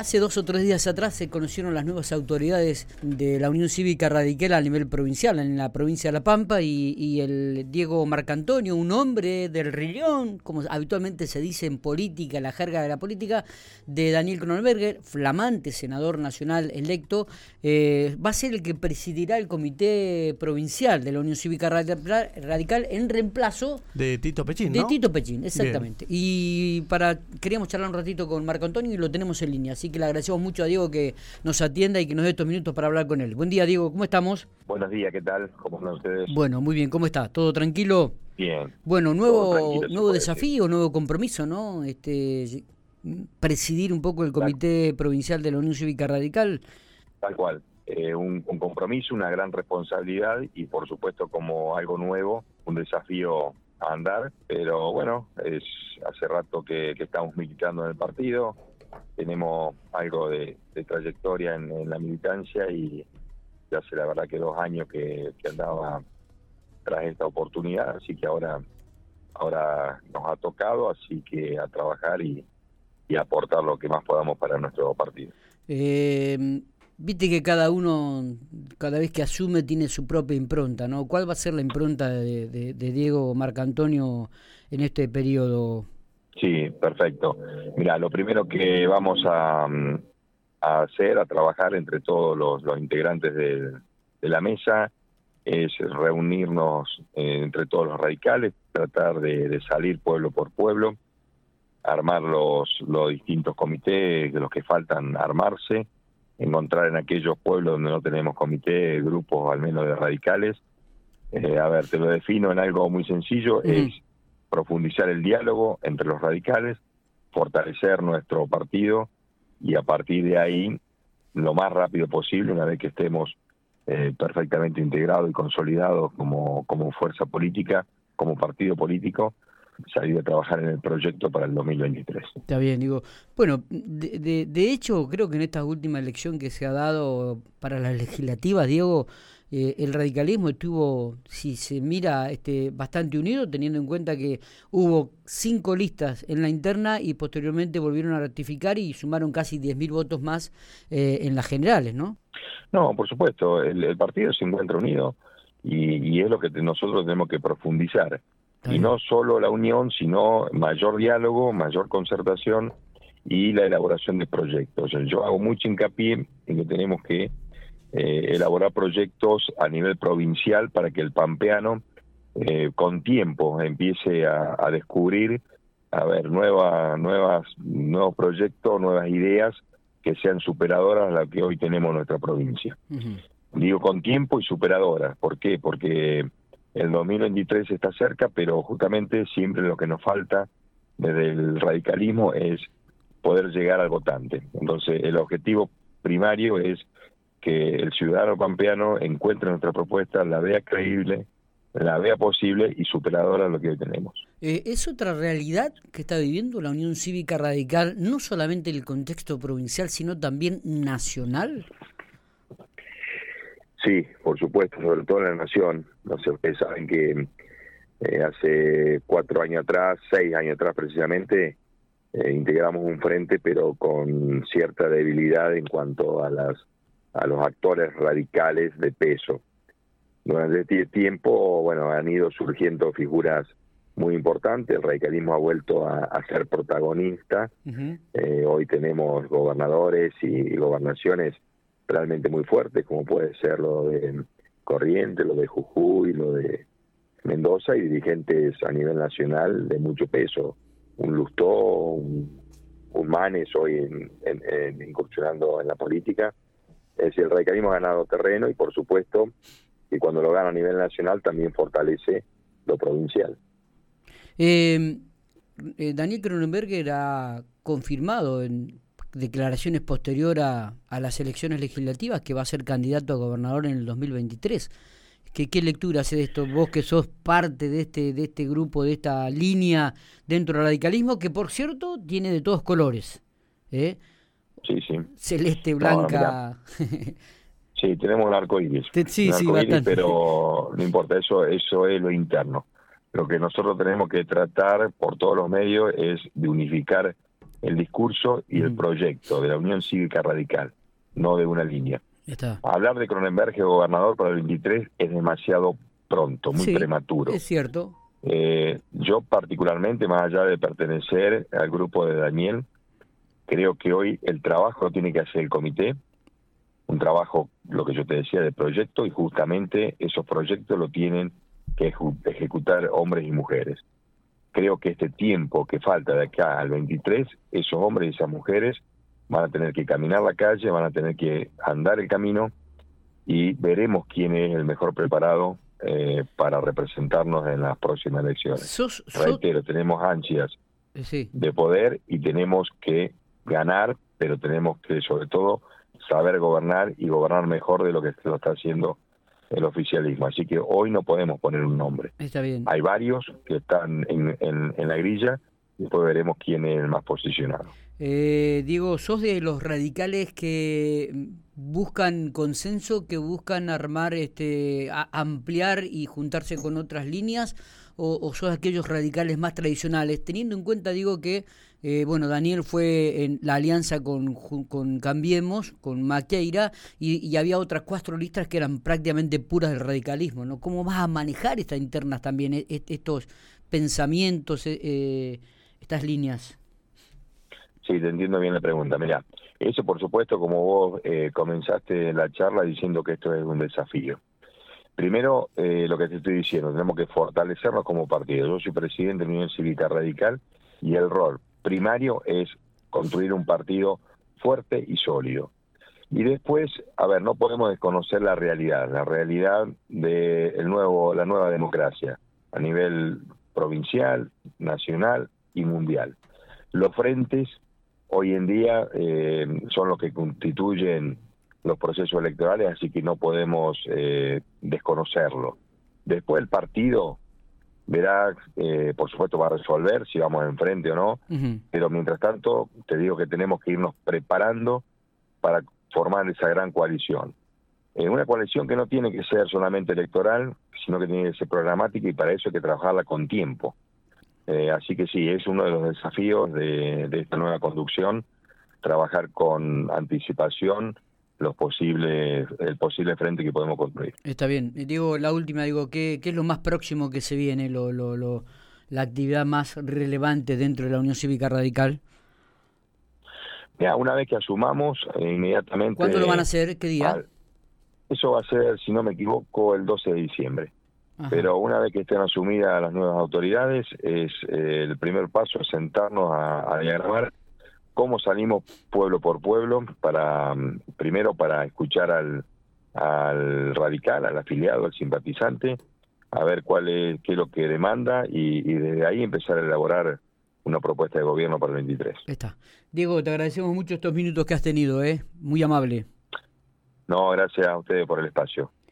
Hace dos o tres días atrás se conocieron las nuevas autoridades de la Unión Cívica Radical a nivel provincial, en la provincia de La Pampa, y, el Diego Marcantonio, un hombre del Rillón, como habitualmente se dice en política, la jerga de la política, de Daniel Kronenberger, flamante senador nacional electo, eh, va a ser el que presidirá el comité provincial de la Unión Cívica Radical en reemplazo de Tito Pechín. De Tito Pechín, exactamente. Y para queríamos charlar un ratito con Marco Antonio y lo tenemos en línea, así que le agradecemos mucho a Diego que nos atienda y que nos dé estos minutos para hablar con él. Buen día, Diego, ¿cómo estamos? Buenos días, ¿qué tal? ¿Cómo están ustedes? Bueno, muy bien, ¿cómo está? ¿Todo tranquilo? Bien. Bueno, nuevo, nuevo desafío, nuevo compromiso, ¿no? Este, presidir un poco el Comité Provincial de la Unión Cívica Radical. Tal cual. Eh, un, compromiso, una gran responsabilidad y por supuesto como algo nuevo, un desafío a andar, pero bueno, es hace rato que estamos militando en el partido, tenemos algo de, trayectoria en, la militancia y ya hace la verdad que dos años que, andaba tras esta oportunidad, así que ahora ahora nos ha tocado, así que a trabajar y, aportar lo que más podamos para nuestro partido. Eh, viste que cada uno, cada vez que asume, tiene su propia impronta, ¿no? ¿Cuál va a ser la impronta de, de, de Diego Marcantonio en este periodo? Sí, perfecto. Mira, lo primero que vamos a, hacer, a trabajar entre todos los, integrantes de, la mesa, es reunirnos eh, entre todos los radicales, tratar de, salir pueblo por pueblo, armar los, los distintos comités de los que faltan armarse, encontrar en aquellos pueblos donde no tenemos comité grupos al menos de radicales. Eh, a ver, te lo defino en algo muy sencillo, es profundizar el diálogo entre los radicales, fortalecer nuestro partido y a partir de ahí, lo más rápido posible, una vez que estemos eh, perfectamente integrados y consolidados como, como fuerza política, como partido político, salir a trabajar en el proyecto para el 2023. Está bien, digo. Bueno, de, de hecho, creo que en esta última elección que se ha dado para las legislativas, Diego, eh, el radicalismo estuvo, si se mira, este, bastante unido, teniendo en cuenta que hubo cinco listas en la interna y posteriormente volvieron a ratificar y sumaron casi 10.000 votos más eh, en las generales, ¿no? No, por supuesto, el, partido se encuentra unido y, es lo que nosotros tenemos que profundizar. Y no solo la unión, sino mayor diálogo, mayor concertación y la elaboración de proyectos. Yo hago mucho hincapié en que tenemos que eh, elaborar proyectos a nivel provincial para que el pampeano eh, con tiempo empiece a, descubrir, a ver, nuevas, nuevas, nuevos proyectos, nuevas ideas que sean superadoras a las que hoy tenemos en nuestra provincia. Digo con tiempo y superadoras. ¿Por qué? Porque el 2023 está cerca, pero justamente siempre lo que nos falta desde el radicalismo es poder llegar al votante. Entonces, el objetivo primario es que el ciudadano pampeano encuentre nuestra propuesta, la vea creíble, la vea posible y superadora de lo que hoy tenemos. Eh, ¿Es otra realidad que está viviendo la Unión Cívica Radical, no solamente en el contexto provincial, sino también nacional? Sí, por supuesto, sobre todo en la nación. No sé, ustedes saben que eh, hace cuatro años atrás, seis años atrás precisamente, eh, integramos un frente, pero con cierta debilidad en cuanto a las a los actores radicales de peso. Durante este tiempo, bueno, han ido surgiendo figuras muy importantes, el radicalismo ha vuelto a, ser protagonista, eh, hoy tenemos gobernadores y gobernaciones realmente muy fuertes, como puede ser lo de Corrientes, lo de Jujuy, lo de Mendoza, y dirigentes a nivel nacional de mucho peso, un Lustó, un, Manes hoy en, incursionando en la política, es decir, el radicalismo ha ganado terreno y por supuesto que cuando lo gana a nivel nacional también fortalece lo provincial. Em, eh, Daniel Kronenberger ha confirmado en declaraciones posterior a, las elecciones legislativas que va a ser candidato a gobernador en el 2023. ¿Qué, ¿Qué lectura hace de esto? Vos que sos parte de este, de este grupo, de esta línea dentro del radicalismo, que por cierto tiene de todos colores. ¿eh? Sí, sí. Celeste, blanca. sí, tenemos el arco iris. Sí, sí, pero no importa, eso, eso es lo interno. Lo que nosotros tenemos que tratar por todos los medios es de unificar el discurso y el proyecto de la Unión Cívica Radical, no de una línea. Hablar de Cronenberg gobernador para el 23 es demasiado pronto, muy prematuro. Es cierto. Eh, yo particularmente, más allá de pertenecer al grupo de Daniel, creo que hoy el trabajo lo tiene que hacer el comité, un trabajo, lo que yo te decía, de proyecto, y justamente esos proyectos lo tienen que ejecutar hombres y mujeres. Creo que este tiempo que falta de acá al 23, esos hombres y esas mujeres van a tener que caminar la calle, van a tener que andar el camino y veremos quién es el mejor preparado eh, para representarnos en las próximas elecciones. Reitero, tenemos ansias de poder y tenemos que ganar, pero tenemos que sobre todo saber gobernar y gobernar mejor de lo que lo está haciendo el oficialismo. Así que hoy no podemos poner un nombre. Está bien. Hay varios que están en, en, la grilla y después veremos quién es el más posicionado. Eh, Diego, ¿sos de los radicales que buscan consenso, que buscan armar, este, ampliar y juntarse con otras líneas? O, o, sos aquellos radicales más tradicionales? Teniendo en cuenta, digo, que eh, bueno, Daniel fue en la alianza con, con Cambiemos, con Maqueira, y, había otras cuatro listas que eran prácticamente puras del radicalismo, ¿no? ¿Cómo vas a manejar estas internas también, e, e, estos pensamientos, eh, eh, estas líneas? Sí, te entiendo bien la pregunta. Mira, eso por supuesto, como vos comenzaste la charla diciendo que esto es un desafío. Primero, lo que te estoy diciendo, tenemos que fortalecernos como partido. Yo soy presidente de la Unión Cívica Radical y el rol primario es construir un partido fuerte y sólido. Y después, a ver, no podemos desconocer la realidad, la realidad de el nuevo, la nueva democracia a nivel provincial, nacional y mundial. Los frentes hoy en día eh, son los que constituyen los procesos electorales, así que no podemos eh, desconocerlo. Después el partido verá, eh, por supuesto va a resolver si vamos enfrente o no, pero mientras tanto te digo que tenemos que irnos preparando para formar esa gran coalición. Eh, una coalición que no tiene que ser solamente electoral, sino que tiene que ser programática y para eso hay que trabajarla con tiempo. Eh, así que sí, es uno de los desafíos de esta nueva conducción, trabajar con anticipación los posibles, el posible frente que podemos construir. Está bien. Digo, la última, digo, ¿qué, qué es lo más próximo que se viene, lo, lo, lo, la actividad más relevante dentro de la Unión Cívica Radical? Mira, una vez que asumamos, eh, inmediatamente... ¿Cuándo lo van a hacer? ¿Qué día? eso va a ser, si no me equivoco, el 12 de diciembre. Pero una vez que estén asumidas las nuevas autoridades, es eh, el primer paso es sentarnos a, a diagramar cómo salimos pueblo por pueblo para mm, primero para escuchar al, al radical, al afiliado, al simpatizante, a ver cuál es qué es lo que demanda y, desde ahí empezar a elaborar una propuesta de gobierno para el 23. Está. Diego, te agradecemos mucho estos minutos que has tenido, ¿eh? Muy amable. No, gracias a ustedes por el espacio.